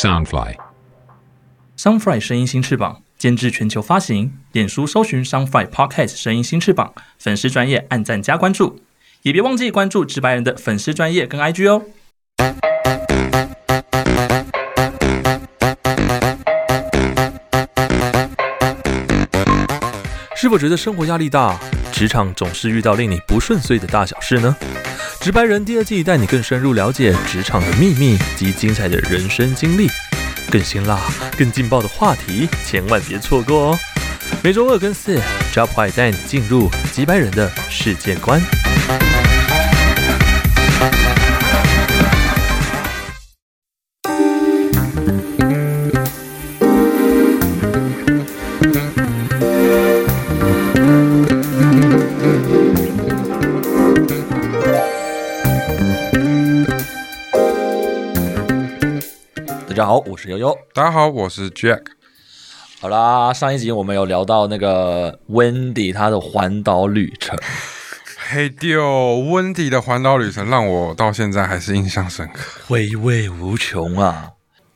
Soundfly。Soundfly 声音新翅膀，监制全球发行。脸书搜寻 Soundfly Podcast 声音新翅膀，粉丝专业按赞加关注，也别忘记关注直白人的粉丝专业跟 IG 哦。是否觉得生活压力大，职场总是遇到令你不顺遂的大小事呢？直白人第二季带你更深入了解职场的秘密及精彩的人生经历，更辛辣、更劲爆的话题，千万别错过哦！每周二跟四，Job 坏带你进入直白人的世界观。是悠悠。大家好，我是 Jack。好啦，上一集我们有聊到那个 Wendy 她的环岛旅程，嘿丢，温迪的环岛旅程让我到现在还是印象深刻。回味无穷啊。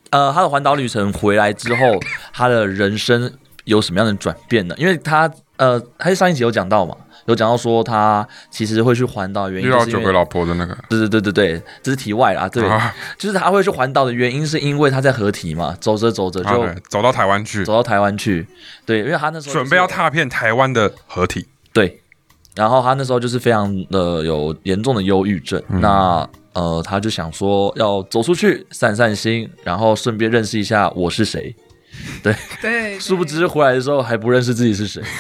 呃，她的环岛旅程回来之后，她的人生有什么样的转变呢？因为她呃，她上一集有讲到嘛，有讲到说他其实会去环岛，原因是因为到九个老婆的那个，对对对对对，这是题外啦。对，啊就是他会去环岛的原因，是因为他在合体嘛，走着走着就啊走到台湾去走，到台湾去。对，因为他那时候准备要踏遍台湾的合体。对，然后他那时候就是非常的有严重的忧郁症，嗯那呃，他就想说要走出去散散心，然后顺便认识一下我是谁。对对，殊不知回来的时候还不认识自己是谁。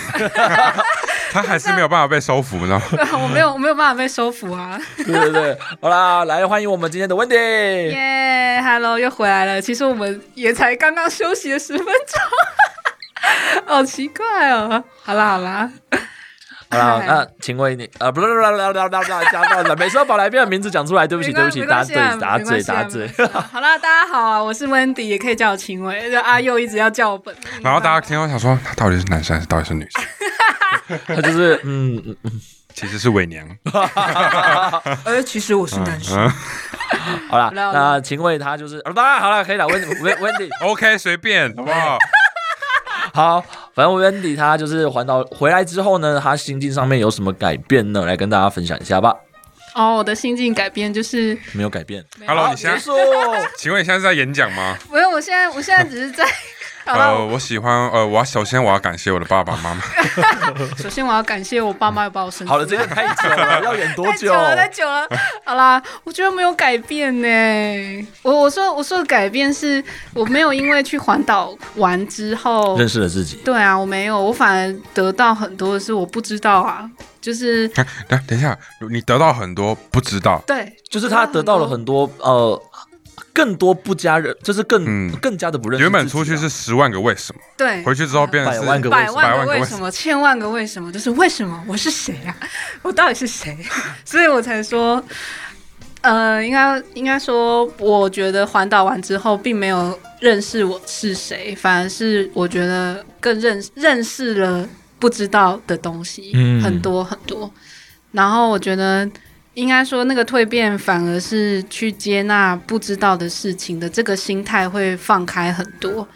他还是没有办法被收服，你知道吗？对，我没有我没有办法被收服啊！对对对，好啦，来欢迎我们今天的 Wendy。耶，Hello，又回来了。其实我们也才刚刚休息了十分钟，好奇怪哦。好啦好啦，好啦，嗨那请问你呃，不是不是不是不是不是不是讲到了，每次都把来宾的名字讲出来，对不起对不起，没答对关系啊答对没关系啊答对没。关系啊好啦，大家好啊，我是 Wendy，也可以叫我秦伟。就阿佑一直要叫我本名，然后大家听到想说，他到底是男生还是到底是女生？他就是嗯嗯嗯，其实是伪娘。呃，其实我是男生。嗯 好了那秦伟他就是，好了，可以了，温温温迪，OK，随便，好不好？好，反正 Wendy 他就是环岛回来之后呢，他心境上面有什么改变呢？来跟大家分享一下吧。哦，我的心境改变就是，没有改变。Hello，你现在结束。请问你现在是在演讲吗？没有，我现在我现在只是在。呃，我喜欢，呃，我要首先我要感谢我的爸爸妈妈。首先我要感谢我爸妈把我生出来。好了，这个太久了，要演多久？太久了，太久了。好啦，我觉得没有改变呢。我我说我说的改变是我没有因为去环岛玩之后，认识了自己。对啊，我没有，我反而得到很多的是我不知道啊，就是等等一下，你得到很多不知道，对，就是他得到了很多呃，更多不加认，就是更、嗯更加的不认识原本出去是十万个为什么，对，回去之后变成是百万个百百万个为万个为什什么，千万个为什么，就是为什么我是谁啊？我到底是谁？所以我才说，呃，应该应该说，我觉得环岛完之后，并没有认识我是谁，反而是我觉得更认认识了不知道的东西，嗯很多很多。然后我觉得。应该说，那个蜕变反而是去接纳不知道的事情的这个心态会放开很多。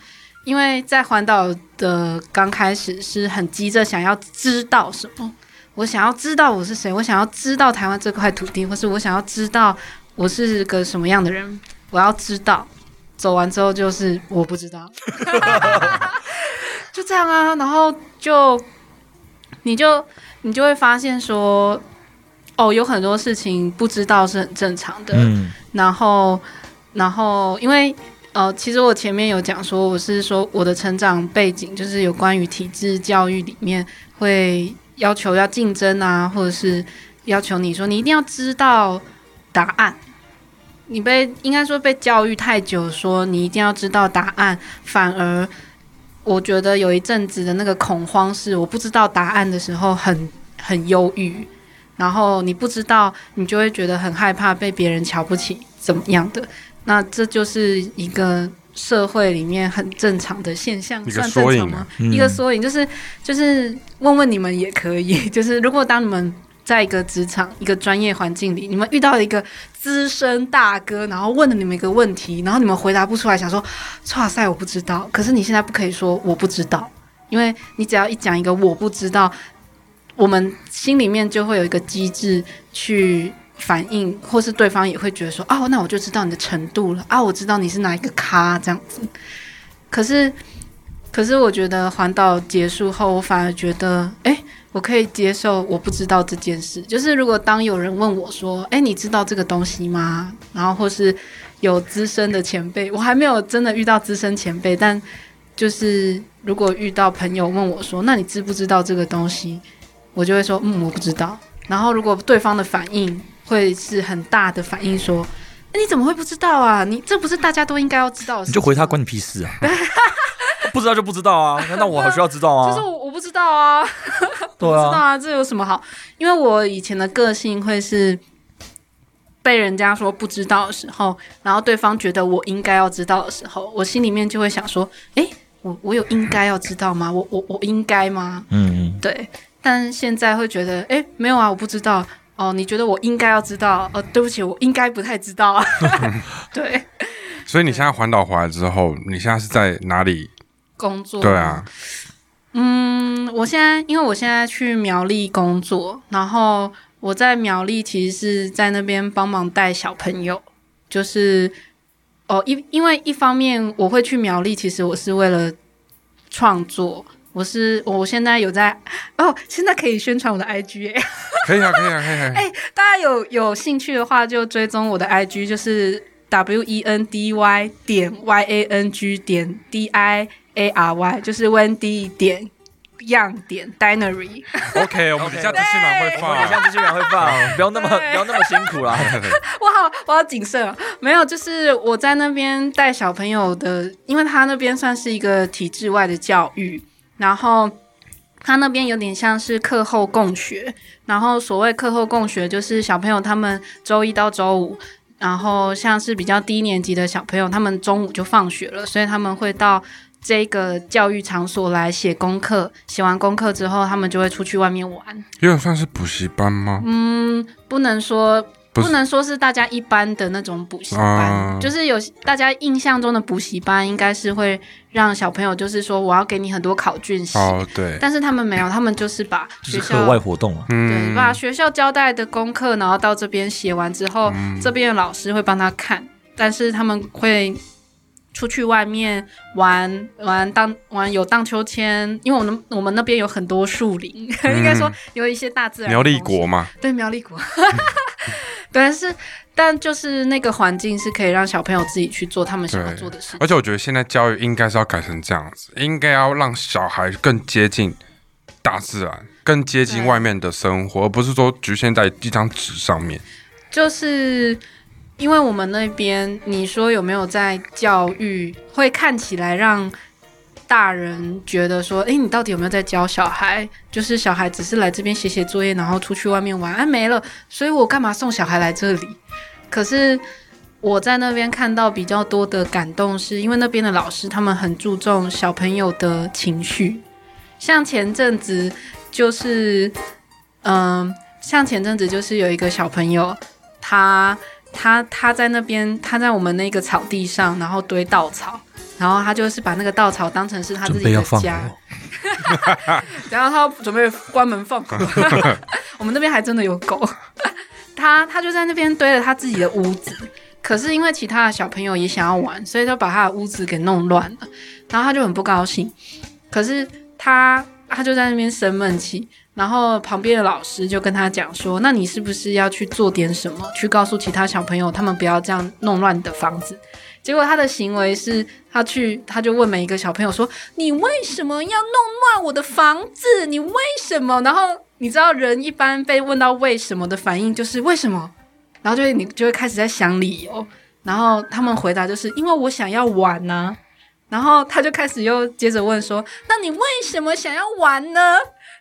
因为在环岛的刚开始是很急着想要知道什么，我想要知道我是谁，我想要知道台湾这块土地，或是我想要知道我是个什么样的人，我要知道。走完之后就是我不知道，就这样啊，然后就你就你就会发现说，哦，有很多事情不知道是很正常的，嗯。然后，然后因为呃，其实我前面有讲说，我是说我的成长背景就是有关于体制教育里面会要求要竞争啊，或者是要求你说你一定要知道答案。你被应该说被教育太久，说你一定要知道答案，反而我觉得有一阵子的那个恐慌是我不知道答案的时候很很忧郁，然后你不知道，你就会觉得很害怕被别人瞧不起，怎么样的？那这就是一个社会里面很正常的现象，算正常吗？嗯一个缩影，就是就是问问你们也可以，就是如果当你们在一个职场、一个专业环境里，你们遇到了一个资深大哥，然后问了你们一个问题，然后你们回答不出来，想说“哇塞，我不知道”，可是你现在不可以说“我不知道”，因为你只要一讲一个“我不知道”，我们心里面就会有一个机制去反应，或是对方也会觉得说：“哦，那我就知道你的程度了啊，我知道你是哪一个咖这样子。”可是，可是我觉得环岛结束后，我反而觉得，哎，我可以接受我不知道这件事。就是如果当有人问我说：“哎，你知道这个东西吗？”然后或是有资深的前辈，我还没有真的遇到资深前辈，但就是如果遇到朋友问我说：“那你知不知道这个东西？”我就会说：“嗯，我不知道。”然后如果对方的反应会是很大的反应，说：“你怎么会不知道啊？你这不是大家都应该要知道的事？”你就回他关你屁事啊！不知道就不知道啊，难道我还需要知道啊？就是我我不知道啊，对不知道啊，啊，这有什么好？因为我以前的个性会是被人家说不知道的时候，然后对方觉得我应该要知道的时候，我心里面就会想说：诶，我我有应该要知道吗？我我我应该吗？嗯嗯，对，但现在会觉得，哎，没有啊，我不知道。哦，你觉得我应该要知道？哦，对不起，我应该不太知道啊。对，所以你现在环岛回来之后，你现在是在哪里？工作对啊，嗯，我现在因为我现在去苗栗工作，然后我在苗栗其实是在那边帮忙带小朋友，就是哦一因为一方面我会去苗栗，其实我是为了创作。我是我现在有在哦，现在可以宣传我的 IG 哎、可以啊，可以啊，可以啊。哎、大家有有兴趣的话就追踪我的 IG，就是 W E N D Y 点 Y A N G 点 D I A R Y，就是 Wendy 点样点 Dinery。OK，我们底下资讯栏会我放底。下资讯栏会放，不要那么不要那么辛苦啦。我好，我好谨慎哦。没有，就是我在那边带小朋友的，因为他那边算是一个体制外的教育，然后他那边有点像是课后共学。然后所谓课后共学，就是小朋友他们周一到周五，然后像是比较低年级的小朋友，他们中午就放学了，所以他们会到。这个教育场所来写功课，写完功课之后，他们就会出去外面玩。有点算是补习班吗？嗯，不能说不不能说是大家一般的那种补习班，啊。就是有大家印象中的补习班，应该是会让小朋友就是说我要给你很多考卷写，哦，对，但是他们没有，他们就是把学校就是课外活动啊。对嗯，把学校交代的功课，然后到这边写完之后，嗯。这边的老师会帮他看，但是他们会。出去外面玩玩荡玩有荡秋千，因为我们我们那边有很多树林，应该说有一些大自然苗栗国嘛，对苗栗国，但是但就是那个环境是可以让小朋友自己去做他们想要做的事情。而且我觉得现在教育应该是要改成这样子，应该要让小孩更接近大自然，更接近外面的生活，而不是说局限在一张纸上面。就是因为我们那边，你说有没有在教育，会看起来让大人觉得说，诶，你到底有没有在教小孩？就是小孩只是来这边写写作业，然后出去外面玩，哎，没了，所以我干嘛送小孩来这里？可是我在那边看到比较多的感动，是因为那边的老师他们很注重小朋友的情绪，像前阵子就是，嗯、像前阵子就是有一个小朋友，他他他在那边，他在我们那个草地上，然后堆稻草，然后他就是把那个稻草当成是他自己的家，然后他准备关门放狗，我们那边还真的有狗。他他就在那边堆了他自己的屋子，可是因为其他的小朋友也想要玩，所以就把他的屋子给弄乱了，然后他就很不高兴。可是他他就在那边生闷气，然后旁边的老师就跟他讲说：“那你是不是要去做点什么，去告诉其他小朋友，他们不要这样弄乱你的房子？”结果他的行为是，他去他就问每一个小朋友说：“你为什么要弄乱我的房子？你为什么？”然后你知道人一般被问到为什么的反应就是为什么，然后就你就会开始在想理由，然后他们回答就是因为我想要玩呐、然后他就开始又接着问说：“那你为什么想要玩呢？”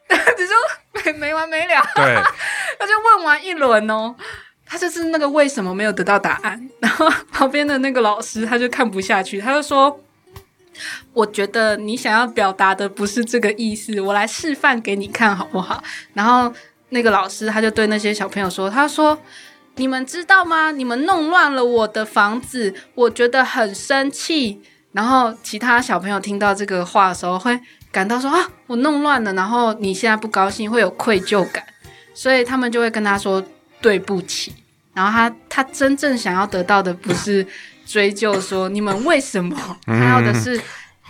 只说没没完没了，对，他就问完一轮哦，他就是那个为什么没有得到答案，然后旁边的那个老师他就看不下去，他就说：“我觉得你想要表达的不是这个意思，我来示范给你看好不好？”然后那个老师他就对那些小朋友说：“他说，你们知道吗？你们弄乱了我的房子，我觉得很生气。”然后其他小朋友听到这个话的时候，会感到说：“啊，我弄乱了。”然后你现在不高兴，会有愧疚感，所以他们就会跟他说对不起。然后他他真正想要得到的不是追究说你们为什么，他要的是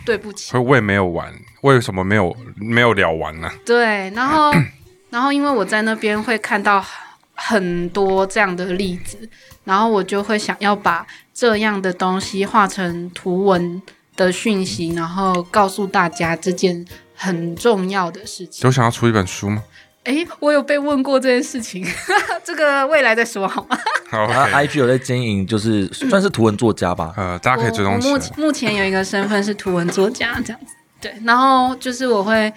对不起。会胃没有完，为什么没有没有聊完呢？对，然后 然后因为我在那边会看到很多这样的例子，然后我就会想要把这样的东西画成图文的讯息，然后告诉大家这件很重要的事情。有想要出一本书吗？哎，我有被问过这件事情，这个未来再说好吗？好他，OK，IG 有在经营，就是算是图文作家吧。呃，大家可以追踪我目前。目前有一个身份是图文作家这样子，对，然后就是我会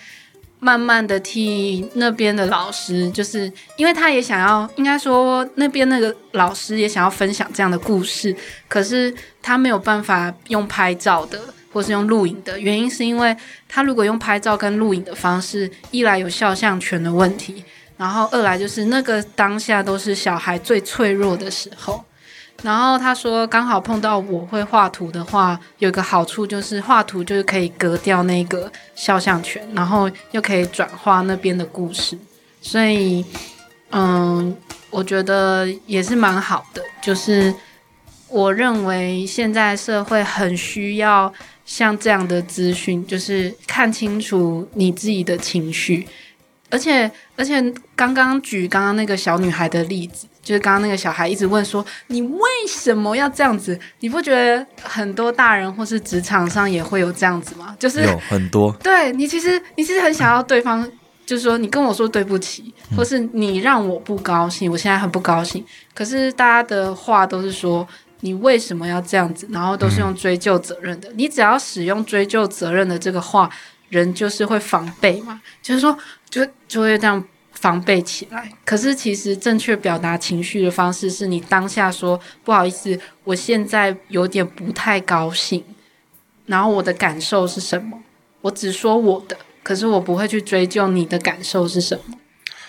慢慢的替那边的老师，就是因为他也想要，应该说那边那个老师也想要分享这样的故事，可是他没有办法用拍照的。或是用录影的原因，是因为他如果用拍照跟录影的方式，一来有肖像权的问题，然后二来就是那个当下都是小孩最脆弱的时候。然后他说，刚好碰到我会画图的话，有一个好处就是画图就是可以隔掉那个肖像权，然后又可以转化那边的故事，所以，嗯，我觉得也是蛮好的。就是我认为现在社会很需要像这样的资讯，就是看清楚你自己的情绪，而且而且刚刚举刚刚那个小女孩的例子，就是刚刚那个小孩一直问说你为什么要这样子？你不觉得很多大人或是职场上也会有这样子吗？就是有很多，对你其实你其实很想要对方，就是说你跟我说对不起，或是你让我不高兴，我现在很不高兴。可是大家的话都是说你为什么要这样子，然后都是用追究责任的。你只要使用追究责任的这个话，人就是会防备嘛，就是说就就会这样防备起来。可是其实正确表达情绪的方式是你当下说不好意思，我现在有点不太高兴，然后我的感受是什么？我只说我的，可是我不会去追究你的感受是什么。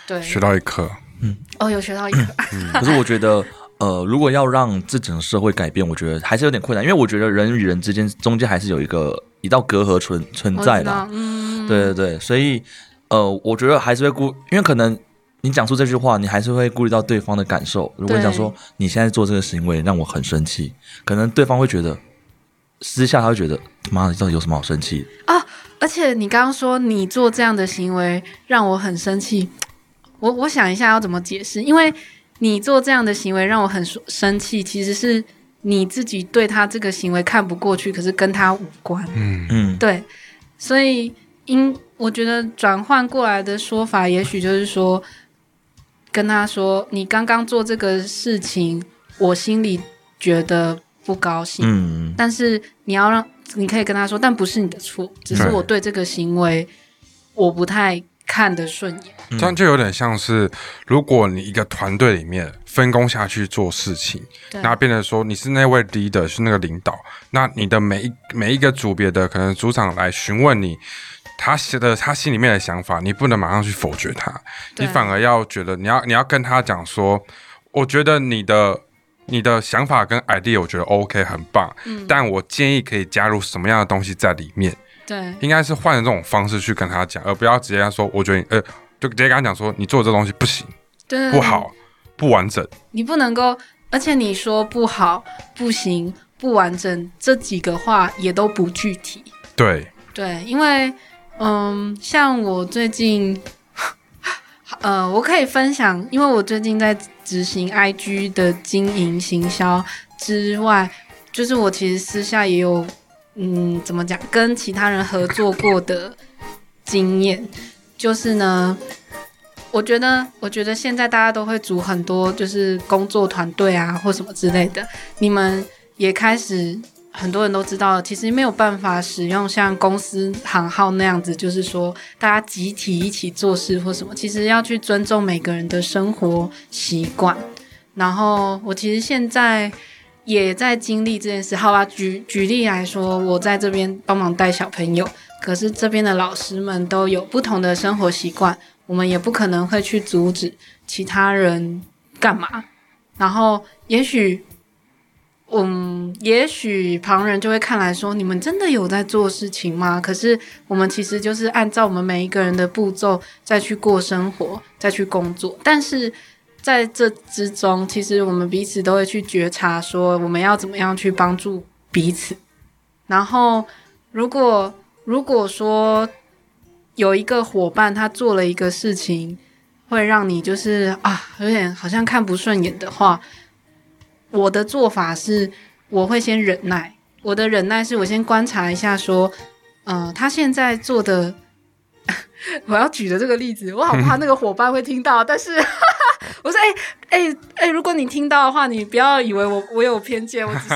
对，学到一课，嗯哦，有学到一课，可是我觉得，呃，如果要让这整个社会改变，我觉得还是有点困难，因为我觉得人与人之间中间还是有一个一道隔阂存存在的，。嗯，对对对，所以呃，我觉得还是会顾，因为可能你讲出这句话，你还是会顾虑到对方的感受。如果你讲说你现在做这个行为让我很生气，可能对方会觉得私下他会觉得妈的，到底有什么好生气的？而且你刚刚说你做这样的行为让我很生气，我我想一下要怎么解释，因为你做这样的行为让我很生气，其实是你自己对他这个行为看不过去，可是跟他无关。嗯，嗯，对，所以因我觉得转换过来的说法，也许就是说，跟他说，你刚刚做这个事情，我心里觉得不高兴，嗯，但是你要让，你可以跟他说，但不是你的错，只是我对这个行为我不太看得顺眼。这样就有点像是，如果你一个团队里面分工下去做事情，那变成说你是那位 leader，是那个领导，那你的每一每一个组别的可能组长来询问你。他写的他心里面的想法，你不能马上去否决他，你反而要觉得你要你要跟他讲说，我觉得你的你的想法跟 idea 我觉得 OK 很棒，嗯。但我建议可以加入什么样的东西在里面，对。应该是换这种方式去跟他讲，而不要直接说，我觉得你呃，就直接跟他讲说，你做这东西不行，对，不好，不完整。你不能够，而且你说不好、不行、不完整这几个话也都不具体。对，对，因为嗯，像我最近，呃，我可以分享，因为我最近在执行 IG 的经营行销之外，就是我其实私下也有，嗯，怎么讲，跟其他人合作过的经验，就是呢。我觉得，我觉得现在大家都会组很多就是工作团队啊，或什么之类的。你们也开始很多人都知道，其实没有办法使用像公司行号那样子，就是说大家集体一起做事或什么，其实要去尊重每个人的生活习惯。然后我其实现在也在经历这件事。好吧，举举例来说，我在这边帮忙带小朋友，可是这边的老师们都有不同的生活习惯。我们也不可能会去阻止其他人干嘛。然后也许，嗯，也许旁人就会看来说，你们真的有在做事情吗？可是我们其实就是按照我们每一个人的步骤再去过生活，再去工作。但是在这之中，其实我们彼此都会去觉察，说我们要怎么样去帮助彼此。然后，如果如果说有一个伙伴他做了一个事情，会让你就是啊，有点好像看不顺眼的话，我的做法是，我会先忍耐。我的忍耐是我先观察一下，说，嗯、他现在做的，我要举的这个例子，我好怕那个伙伴会听到，但是 我说，哎哎哎，如果你听到的话，你不要以为我我有偏见，我只是，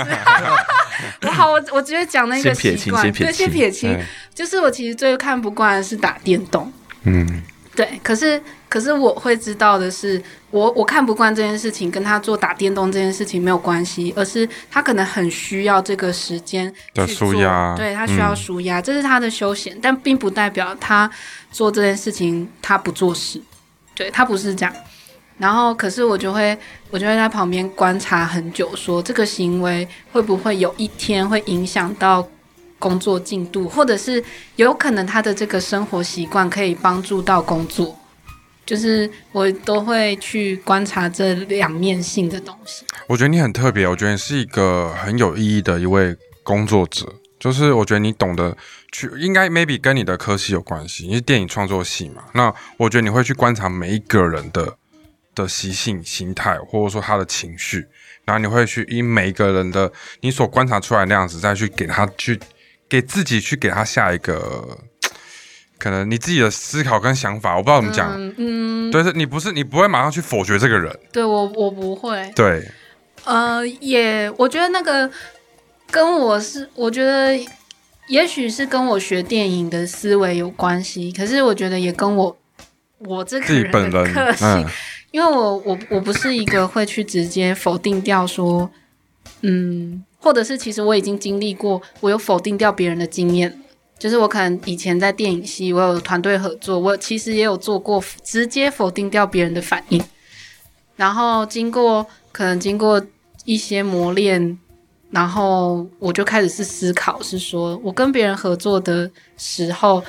我好，我我直接讲那个习惯，对，先撇清就是我其实最看不惯的是打电动。嗯，对，可是可是我会知道的是，我我看不惯这件事情，跟他做打电动这件事情没有关系，而是他可能很需要这个时间的去做舒压对他需要嗯舒压，这是他的休闲，但并不代表他做这件事情他不做事，对他不是这样。然后，可是我就会，我就会在旁边观察很久，说这个行为会不会有一天会影响到工作进度，或者是有可能他的这个生活习惯可以帮助到工作，就是我都会去观察这两面性的东西。我觉得你很特别，我觉得你是一个很有意义的一位工作者。就是我觉得你懂得去，应该 maybe 跟你的科系有关系，你是电影创作系嘛。那我觉得你会去观察每一个人的的习性、心态，或者说他的情绪，然后你会去以每一个人的你所观察出来那样子，再去给他去给自己去给他下一个可能你自己的思考跟想法，我不知道怎么讲。嗯嗯，对，是你不是你不会马上去否决这个人，对我我不会，对，呃，也我觉得那个跟我是，我觉得也许是跟我学电影的思维有关系，可是我觉得也跟我我这个自己人本人，的个性，嗯，因为我我我不是一个会去直接否定掉说，嗯，或者是其实我已经经历过，我有否定掉别人的经验，就是我可能以前在电影系，我有团队合作，我其实也有做过直接否定掉别人的反应，然后经过可能经过一些磨练。然后我就开始是思考，是说我跟别人合作的时候，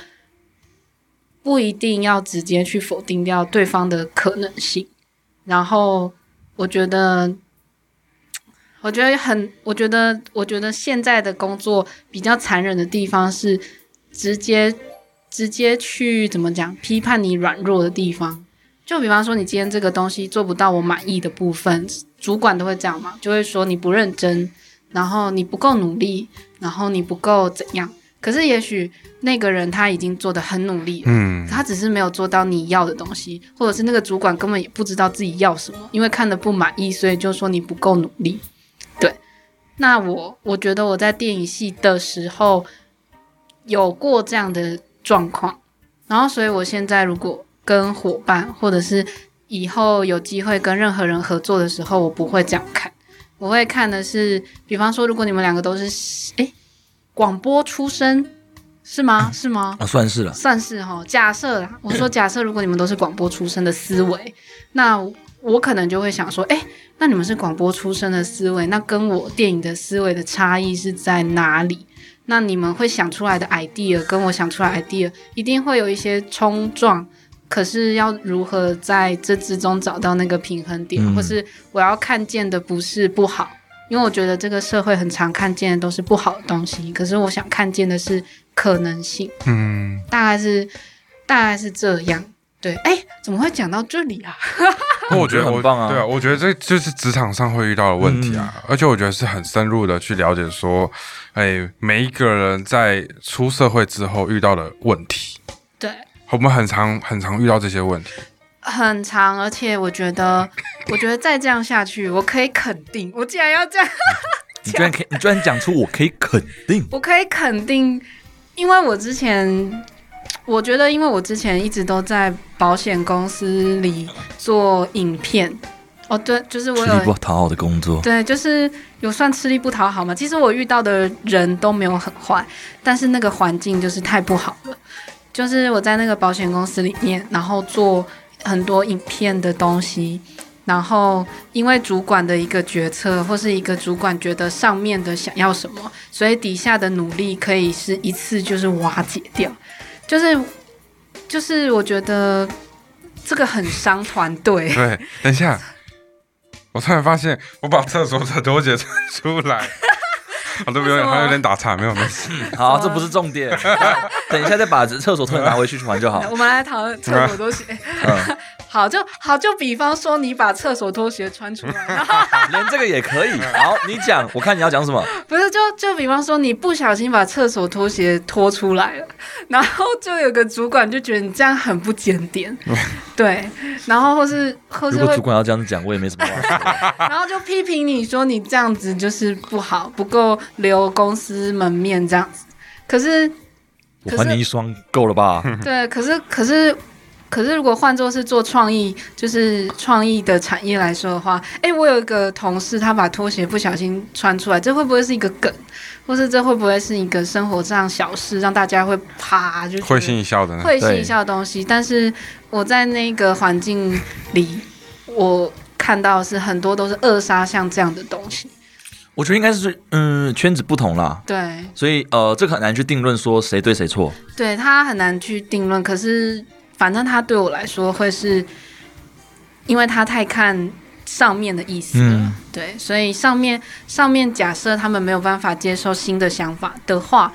不一定要直接去否定掉对方的可能性。然后我觉得，我觉得很，我觉得，我觉得现在的工作比较残忍的地方是直接直接去怎么讲批判你软弱的地方。就比方说，你今天这个东西做不到我满意的部分，主管都会这样嘛，就会说你不认真，然后你不够努力，然后你不够怎样。可是也许那个人他已经做的很努力了，嗯，他只是没有做到你要的东西，或者是那个主管根本也不知道自己要什么，因为看的不满意，所以就说你不够努力。对，那我我觉得我在电影系的时候有过这样的状况，然后所以我现在如果跟伙伴或者是以后有机会跟任何人合作的时候，我不会这样看，我会看的是，比方说如果你们两个都是诶广播出身。是吗？是吗？啊，算是了。算是哈。假设啦，我说假设，如果你们都是广播出身的思维，那我可能就会想说，哎，那你们是广播出身的思维，那跟我电影的思维的差异是在哪里？那你们会想出来的 idea 跟我想出来 idea 一定会有一些冲撞，可是要如何在这之中找到那个平衡点，嗯或是我要看见的不是不好。因为我觉得这个社会很常看见的都是不好的东西，可是我想看见的是可能性。嗯，大概是大概是这样。对，哎，怎么会讲到这里啊？那我觉得我我觉得很棒啊对啊，我觉得这就是职场上会遇到的问题啊，而且我觉得是很深入的去了解说，哎，每一个人在出社会之后遇到的问题，对，我们很常很常遇到这些问题。很长，而且我觉得，我觉得再这样下去，我可以肯定，我既然要这样，你居然可以，你居然讲出我可以肯定，我可以肯定，因为我之前，我觉得，因为我之前一直都在保险公司里做影片。哦，对，就是我吃力不有讨好的工作。对，就是有算吃力不讨好嘛。其实我遇到的人都没有很坏，但是那个环境就是太不好了。就是我在那个保险公司里面，然后做很多影片的东西，然后因为主管的一个决策，或是一个主管觉得上面的想要什么，所以底下的努力可以是一次就是瓦解掉，就是就是我觉得这个很伤团队。对，等一下，我突然发现我把厕所的拖鞋穿出来，好的，有点还有点打岔，没有没事。好，这不是重点，等一下再把厕所拖鞋拿回去玩就好。我们来讨论厕所拖鞋。嗯，好，就好，就比方说你把厕所拖鞋穿出来，然后 连这个也可以。好，你讲，我看你要讲什么。不是，就就比方说你不小心把厕所拖鞋拖出来了，然后就有个主管就觉得你这样很不检点，对，然后或是或是如果主，管要这样讲，我也没什么话说。然后就批评你说你这样子就是不好，不够留公司门面这样子。可是我还你一双，够了吧？对，可是可是可是，如果换作是做创意，就是创意的产业来说的话，诶，我有一个同事，他把拖鞋不小心穿出来，这会不会是一个梗，或是这会不会是一个生活上小事，让大家会啪就会心一笑的呢。会心一笑的东西？但是我在那个环境里，我看到是很多都是扼杀像这样的东西。我觉得应该是嗯圈子不同啦，对，所以呃这个很难去定论说谁对谁错。对他很难去定论，可是反正他对我来说会是，因为他太看上面的意思了，嗯对，所以上面上面假设他们没有办法接受新的想法的话，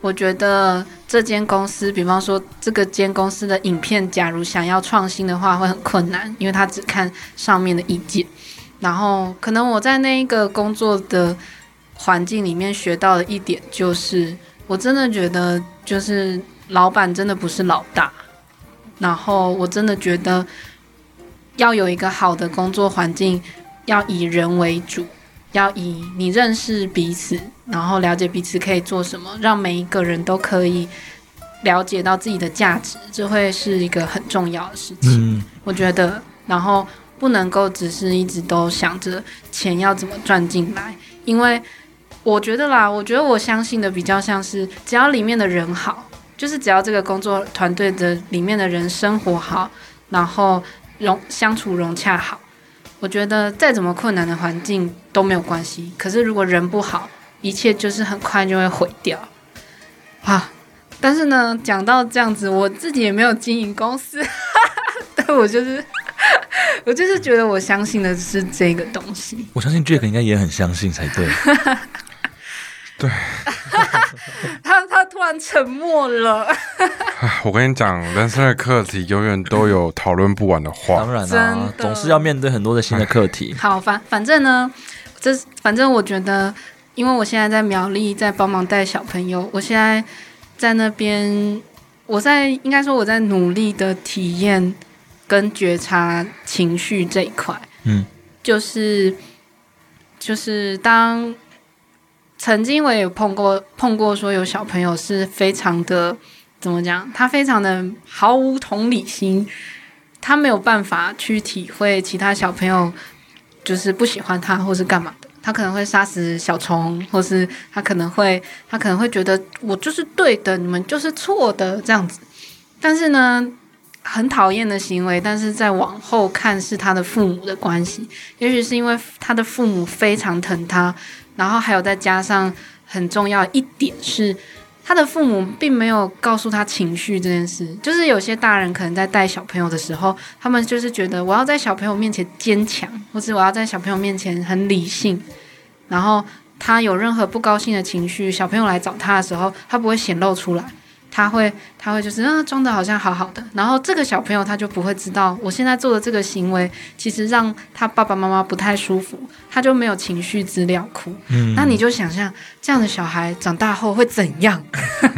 我觉得这间公司，比方说这个间公司的影片，假如想要创新的话，会很困难，因为他只看上面的意见。然后，可能我在那一个工作的环境里面学到的一点就是，我真的觉得，就是老板真的不是老大。然后，我真的觉得要有一个好的工作环境，要以人为主，要以你认识彼此，然后了解彼此可以做什么，让每一个人都可以了解到自己的价值，这会是一个很重要的事情。嗯，我觉得，然后不能够只是一直都想着钱要怎么赚进来，因为我觉得啦，我觉得我相信的比较像是，只要里面的人好，就是只要这个工作团队的里面的人生活好，然后融相处融洽好，我觉得再怎么困难的环境都没有关系。可是如果人不好，一切就是很快就会毁掉啊。但是呢，讲到这样子，我自己也没有经营公司，但我就是我就是觉得我相信的是这个东西。我相信 Jack 应该也很相信才对。他他突然沉默了，我跟你讲，人生的课题永远都有讨论不完的话当。然真啦、的总是要面对很多的新的课题。好，反反正呢，这反正我觉得，因为我现在在苗栗，在帮忙带小朋友，我现在在那边，我在应该说我在努力的体验跟觉察情绪这一块，嗯，就是就是当曾经我也碰过碰过说有小朋友是非常的怎么讲，他非常的毫无同理心，他没有办法去体会其他小朋友就是不喜欢他或是干嘛的。他可能会杀死小虫，或是他可能会他可能会觉得我就是对的，你们就是错的这样子。但是呢，很讨厌的行为，但是在往后看是他的父母的关系，也许是因为他的父母非常疼他，然后还有再加上很重要一点是，他的父母并没有告诉他情绪这件事。就是有些大人可能在带小朋友的时候，他们就是觉得我要在小朋友面前坚强，或是我要在小朋友面前很理性，然后他有任何不高兴的情绪，小朋友来找他的时候，他不会显露出来。他会，他会就是啊，装的好像好好的，然后这个小朋友他就不会知道，我现在做的这个行为，其实让他爸爸妈妈不太舒服，他就没有情绪资料库。嗯那你就想象这样的小孩长大后会怎样？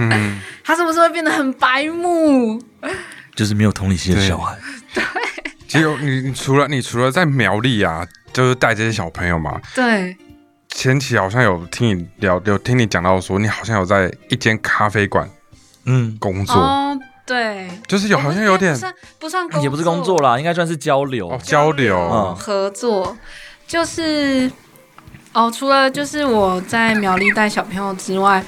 他是不是会变得很白目？就是没有同理心的小孩。其实你你除了你除了在苗栗啊，就是带这些小朋友嘛，对，前期好像有听你聊，有听你讲到说，你好像有在一间咖啡馆嗯，工作，哦，对，就是有好像有点不算不算工作，也不是工作啦，应该算是交流。哦交流，嗯合作，就是哦，除了就是我在苗栗带小朋友之外，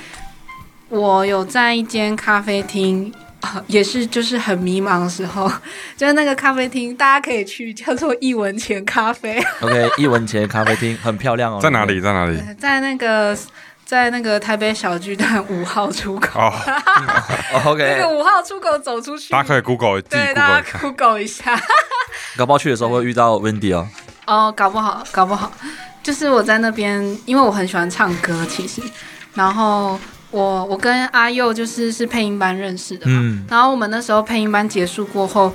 我有在一间咖啡厅啊也是就是很迷茫的时候，就是那个咖啡厅，大家可以去，叫做一文钱咖啡，OK，一文钱咖啡厅很漂亮哦。在哪里？？在哪里？在那个在那个台北小巨蛋五号出口，哦，那个 OK，五号出口走出去，大家可以 Google 对大家。Google 一下。搞不好去的时候会遇到 Wendy 哦。哦，搞不好，搞不好，就是我在那边，因为我很喜欢唱歌，其实，然后我我跟阿佑就是是配音班认识的嘛，嗯，然后我们那时候配音班结束过后，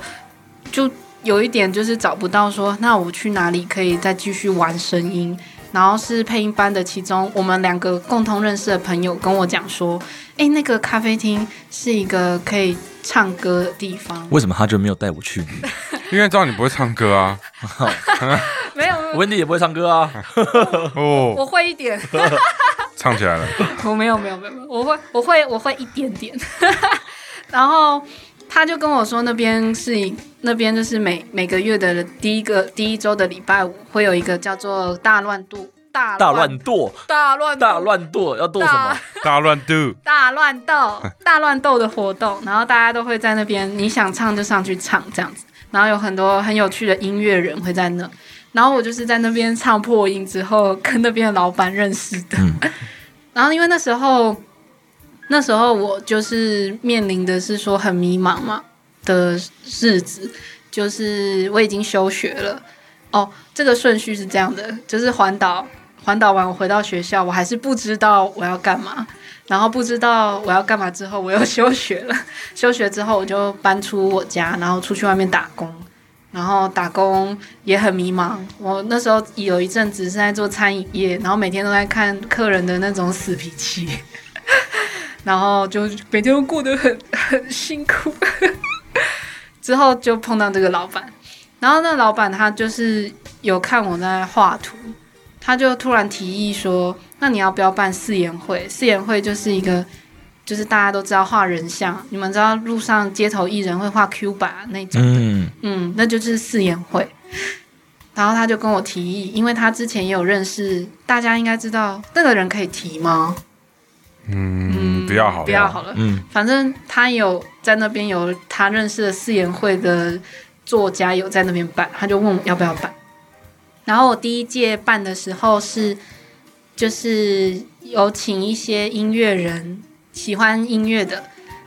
就有一点就是找不到说，那我去哪里可以再继续玩声音。然后是配音班的其中我们两个共同认识的朋友跟我讲说，哎，那个咖啡厅是一个可以唱歌的地方。为什么他就没有带我去 因为知道你不会唱歌啊。没有，？Wendy 也不会唱歌啊。哦，我会一点。唱起来了。我没有没有没有，没有我会我会我会一点点，然后他就跟我说那边是一那边就是每每个月的第一个第一周的礼拜五会有一个叫做大乱斗大大乱斗，大乱大乱斗要斗什么？大乱 do，大乱斗大乱斗的活动，然后大家都会在那边，你想唱就上去唱这样子，然后有很多很有趣的音乐人会在那。然后我就是在那边唱破音之后，跟那边的老板认识的。嗯 然后因为那时候，那时候我就是面临的是说很迷茫嘛的日子，就是我已经休学了。哦，这个顺序是这样的，就是环岛，环岛完我回到学校，我还是不知道我要干嘛，然后不知道我要干嘛之后，我又休学了。休学之后，我就搬出我家，然后出去外面打工。然后打工也很迷茫。我那时候有一阵子是在做餐饮业，然后每天都在看客人的那种死脾气，然后就每天都过得很很辛苦。之后就碰到这个老板，然后那老板他就是有看我在画图，他就突然提议说：“那你要不要办四言会？四言会就是一个，就是大家都知道画人像，你们知道路上街头艺人会画 Q 版那种的，嗯，嗯，那就是四言会。然后他就跟我提议，因为他之前也有认识，大家应该知道那个人可以提吗？嗯，不要好了，不要好了。嗯，反正他有在那边有他认识的四言会的作家有在那边办，他就问我要不要办。然后我第一届办的时候是，就是有请一些音乐人，喜欢音乐的，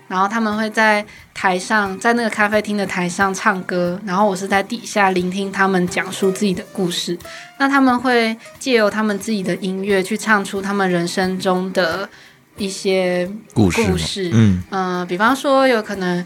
然后他们会在台上，在那个咖啡厅的台上唱歌，然后我是在底下聆听他们讲述自己的故事。那他们会借由他们自己的音乐去唱出他们人生中的一些故事，故事。嗯，嗯、比方说有可能，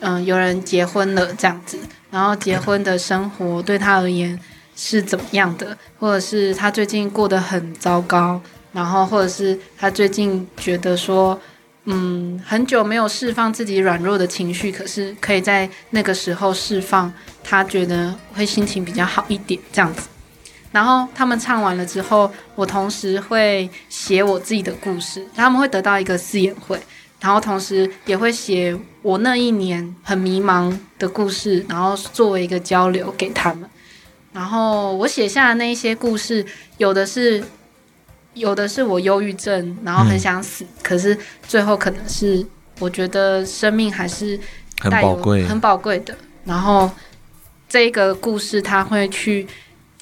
嗯、有人结婚了这样子，然后结婚的生活对他而言是怎么样的，或者是他最近过得很糟糕，然后或者是他最近觉得说，嗯，很久没有释放自己软弱的情绪，可是可以在那个时候释放，他觉得会心情比较好一点这样子。然后他们唱完了之后，我同时会写我自己的故事，他们会得到一个四眼会，然后同时也会写我那一年很迷茫的故事，然后作为一个交流给他们。然后我写下的那一些故事，有的是有的是我忧郁症，然后很想死，可是最后可能是我觉得生命还是很带有宝贵，很宝贵的。然后这个故事他会去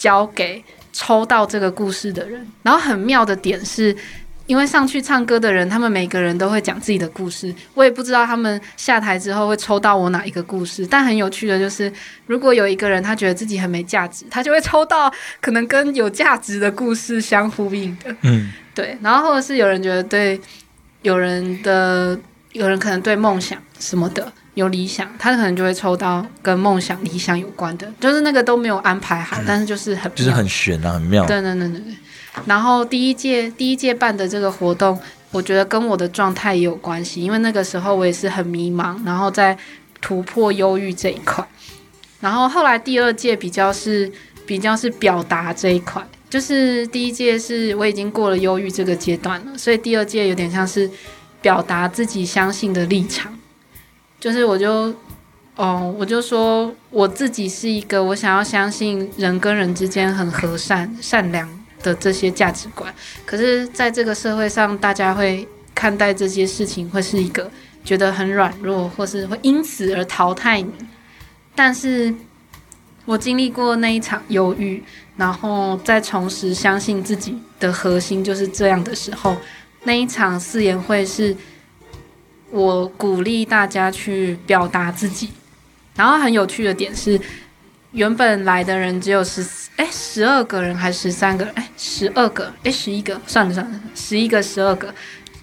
交给抽到这个故事的人。然后很妙的点是，因为上去唱歌的人，他们每个人都会讲自己的故事。我也不知道他们下台之后会抽到我哪一个故事。但很有趣的就是，如果有一个人他觉得自己很没价值，他就会抽到可能跟有价值的故事相呼应的。嗯，对，然后或者是有人觉得对，有人的有人可能对梦想什么的有理想，他可能就会抽到跟梦想、理想有关的，就是那个都没有安排好，但是就是很就是很悬啊，很妙。对对对对对。然后第一届第一届办的这个活动，我觉得跟我的状态也有关系，因为那个时候我也是很迷茫，然后在突破忧郁这一块。然后后来第二届比较是比较是表达这一块，就是第一届是我已经过了忧郁这个阶段了，所以第二届有点像是表达自己相信的立场，就是我就哦，我就说我自己是一个我想要相信人跟人之间很和善、善良的这些价值观，可是在这个社会上，大家会看待这些事情会是一个觉得很软弱，或是会因此而淘汰你。但是我经历过那一场忧郁，然后再重拾相信自己的核心就是这样的时候，那一场誓言会是我鼓励大家去表达自己。然后很有趣的点是，原本来的人只有十哎十二个人还是十三个？人哎十二个？哎十一个？算了算了十一个十二个。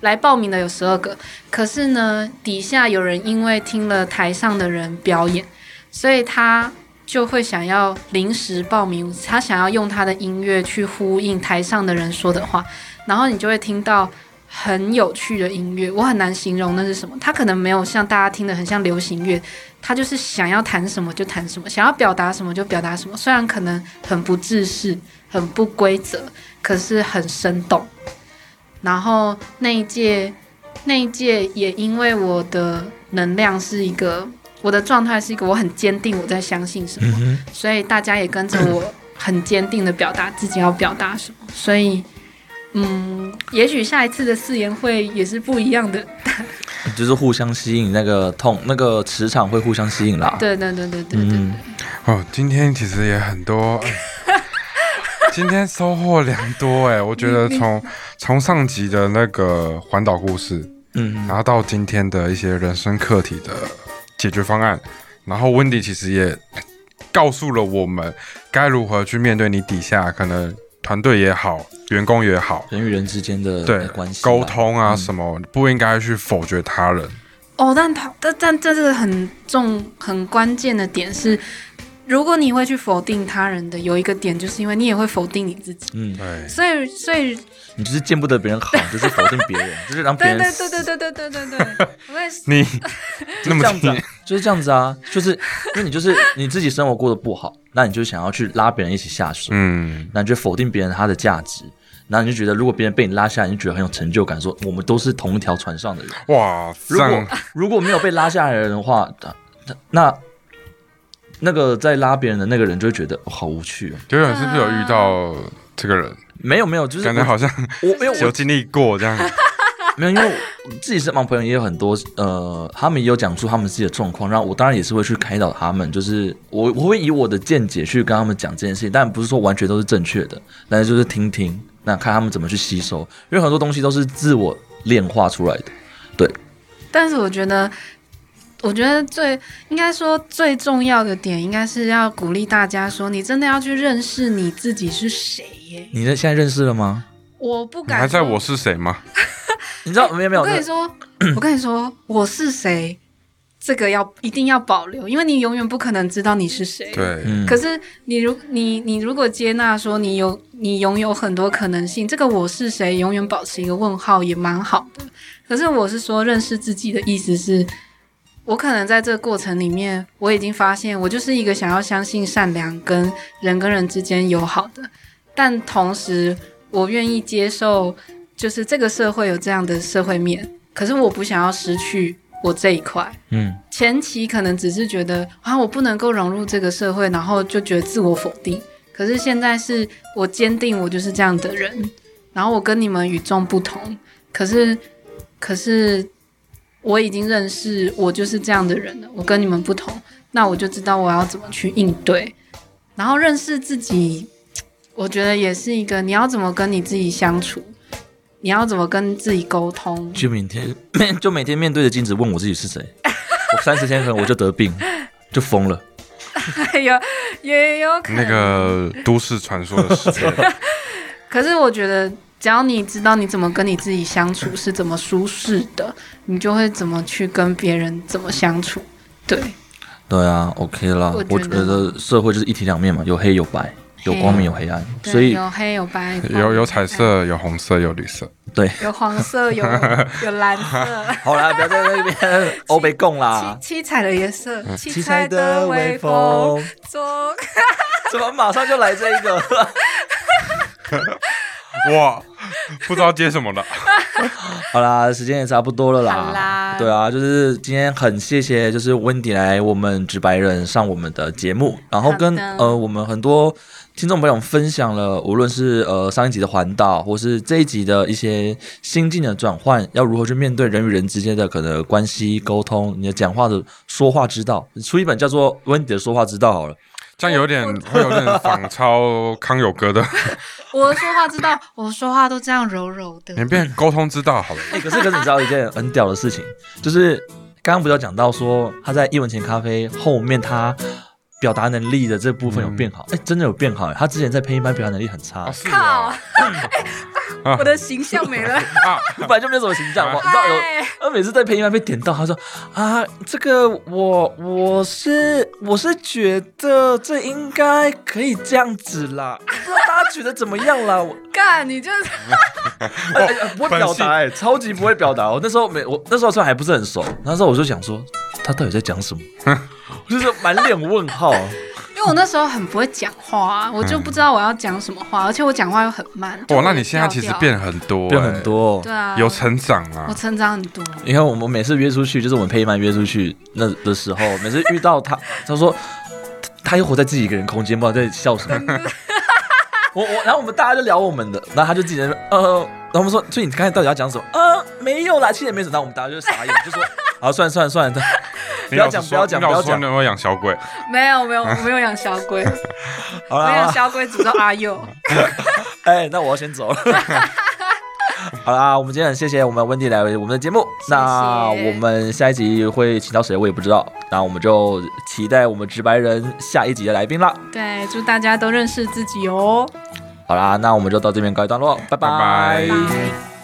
来报名的有十二个，可是呢底下有人因为听了台上的人表演，所以他就会想要临时报名，他想要用他的音乐去呼应台上的人说的话，然后你就会听到。很有趣的音乐，我很难形容那是什么。它可能没有像大家听的很像流行乐，它就是想要弹什么就弹什么，想要表达什么就表达什么。虽然可能很不自式、很不规则，可是很生动。然后那一届，那一届也因为我的能量是一个，我的状态是一个，我很坚定我在相信什么，所以大家也跟着我很坚定的表达自己要表达什么，所以。嗯，也许下一次的誓言会也是不一样的，就是互相吸引，那个痛，那个磁场会互相吸引啦。对对对对对对。哦，今天其实也很多，今天收获良多哎，我觉得从从上集的那个环岛故事，嗯，然后到今天的一些人生课题的解决方案，然后温迪其实也告诉了我们该如何去面对你底下可能。团队也好，员工也好，人与人之间的对关系沟通啊，什么不应该去否决他人。哦，但他但但这是很重很关键的点是，如果你会去否定他人的，有一个点就是因为你也会否定你自己。嗯，对。所以所以你就是见不得别人好，就是否定别人，就是让别人对对对对对对对对对。我也是。你那么这样子，就是这样子啊，就是因为你就是你自己生活过得不好。那你就想要去拉别人一起下水，嗯，那你就否定别人他的价值，然后你就觉得如果别人被你拉下来，你就觉得很有成就感，说我们都是同一条船上的人。哇，如果如果没有被拉下来的人的话，那那那个在拉别人的那个人就会觉得好无趣。九远是不是有遇到这个人？没有没有，就是感觉好像我没有有经历过这样。没有，因为自己身旁朋友也有很多，呃，他们也有讲述他们自己的状况，然后我当然也是会去开导他们，就是我我会以我的见解去跟他们讲这件事情，但不是说完全都是正确的，但是就是听听，那看他们怎么去吸收，因为很多东西都是自我炼化出来的，对。但是我觉得，我觉得最应该说最重要的点，应该是要鼓励大家说，你真的要去认识你自己是谁耶？你在现在认识了吗？我不敢。还在我是谁吗？你知道没有没有？我跟你说，我跟你说，我是谁，这个要一定要保留，因为你永远不可能知道你是谁。对。可是你如你你如果接纳说你有你拥有很多可能性，这个我是谁永远保持一个问号也蛮好的。可是我是说认识自己的意思是，我可能在这个过程里面，我已经发现我就是一个想要相信善良跟人跟人之间友好的，但同时我愿意接受。就是这个社会有这样的社会面，可是我不想要失去我这一块。嗯，前期可能只是觉得啊，我不能够融入这个社会，然后就觉得自我否定。可是现在是我坚定，我就是这样的人，然后我跟你们与众不同。可是，可是我已经认识我就是这样的人了，我跟你们不同，那我就知道我要怎么去应对。然后认识自己，我觉得也是一个你要怎么跟你自己相处。你要怎么跟自己沟通？就每天 就每天面对着镜子问我自己是谁。我三十天可能我就得病，就疯了。有也有可能那个都市传说的世界。可是我觉得，只要你知道你怎么跟你自己相处是怎么舒适的，你就会怎么去跟别人怎么相处。对。对啊，OK 啦。我觉得社会就是一体两面嘛，有黑有白。有光明有黑暗，所以有黑有白，有有彩色有红色有绿色，对，有黄色有 有蓝色。好啦，不要在那边欧北共啦。七彩的颜色，七彩的微风。怎么马上就来这一个？哇，不知道接什么了。好啦，时间也差不多了啦。对啊，就是今天很谢谢，就是温迪来我们直白人上我们的节目，然后跟呃我们很多。听众朋友分享了，无论是呃上一集的环岛，或是这一集的一些心境的转换，要如何去面对人与人之间的可能关系沟通，你的讲话的说话之道，出一本叫做《温迪的说话之道》好了。这样有点会有点仿抄康有哥的，我说话知道，我说话都这样柔柔的。你变沟通之道好了。哎、可是可是你知道一件很屌的事情，就是刚刚不是有讲到说他在一文钱咖啡后面他表达能力的这部分有变好，哎、真的有变好、哎他之前在配音班表达能力很差，哦，是靠啊，！我的形象没了。本来就没有什么形象嘛，你知道有。哎他每次在配音班被点到，他说啊，这个我我是我是觉得这应该可以这样子啦，不知道大家觉得怎么样啦？我 干，你就是 哎哎不会表达哎、超级不会表达。我那时候没我那时候虽然还不是很熟，那时候我就想说他到底在讲什么，我就是满脸问号。因为我那时候很不会讲话、啊，我就不知道我要讲什么话，而且我讲话又很慢。就哇，那你现在其实变很多，变很，多。对啊，有成长啊我。成长很多。你看，我们每次约出去，就是我们配音班约出去那的时候，每次遇到他，他说他他又活在自己一个人空间，不知道在笑什么。我我，然后我们大家就聊我们的，然后他就自己在那呃，然后我们说，所以你刚才到底要讲什么？呃，没有啦，其实也没什么。然后我们大家就傻眼，就说，好，算了算了算了，不要讲不要讲不要讲你，要养小鬼，没有没有，我没有养小鬼，好我养啦，小鬼只叫阿佑。哎，那我要先走了。好啦，我们今天很谢谢我们温迪来我们的节目。那我们下一集会请到谁，我也不知道。那我们就期待我们直白人下一集的来宾啦。对，祝大家都认识自己哦。好啦，那我们就到这边告一段落，拜拜。